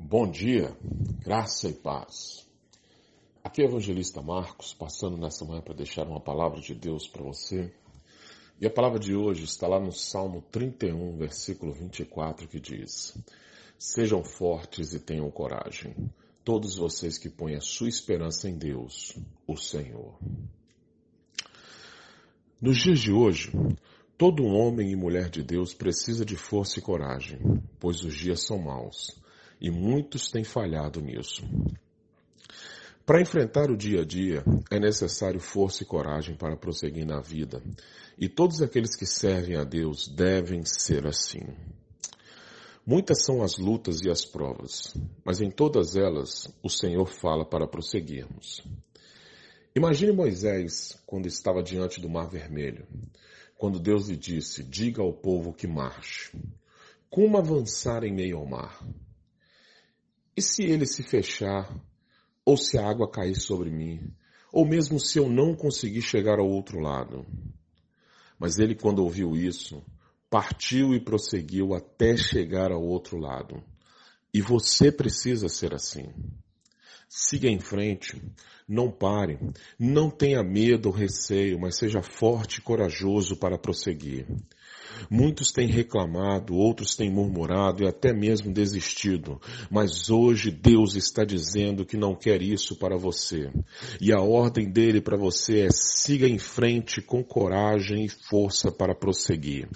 Bom dia, graça e paz. Aqui é o evangelista Marcos, passando nessa manhã para deixar uma palavra de Deus para você. E a palavra de hoje está lá no Salmo 31, versículo 24, que diz: Sejam fortes e tenham coragem, todos vocês que põem a sua esperança em Deus, o Senhor. Nos dias de hoje, todo homem e mulher de Deus precisa de força e coragem, pois os dias são maus e muitos têm falhado nisso. Para enfrentar o dia a dia, é necessário força e coragem para prosseguir na vida, e todos aqueles que servem a Deus devem ser assim. Muitas são as lutas e as provas, mas em todas elas o Senhor fala para prosseguirmos. Imagine Moisés quando estava diante do Mar Vermelho, quando Deus lhe disse: Diga ao povo que marche. Como avançar em meio ao mar? E se ele se fechar, ou se a água cair sobre mim, ou mesmo se eu não conseguir chegar ao outro lado? Mas ele, quando ouviu isso, partiu e prosseguiu até chegar ao outro lado. E você precisa ser assim. Siga em frente, não pare, não tenha medo ou receio, mas seja forte e corajoso para prosseguir. Muitos têm reclamado, outros têm murmurado e até mesmo desistido, mas hoje Deus está dizendo que não quer isso para você. E a ordem dele para você é siga em frente com coragem e força para prosseguir.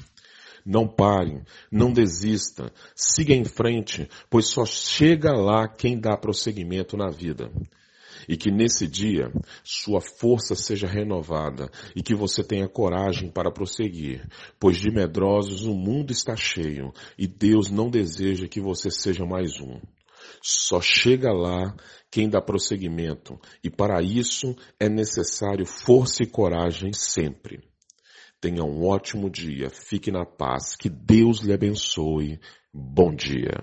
Não pare, não desista, siga em frente, pois só chega lá quem dá prosseguimento na vida e que nesse dia sua força seja renovada e que você tenha coragem para prosseguir, pois de medrosos o mundo está cheio e Deus não deseja que você seja mais um. Só chega lá quem dá prosseguimento e para isso é necessário força e coragem sempre. Tenha um ótimo dia, fique na paz, que Deus lhe abençoe. Bom dia.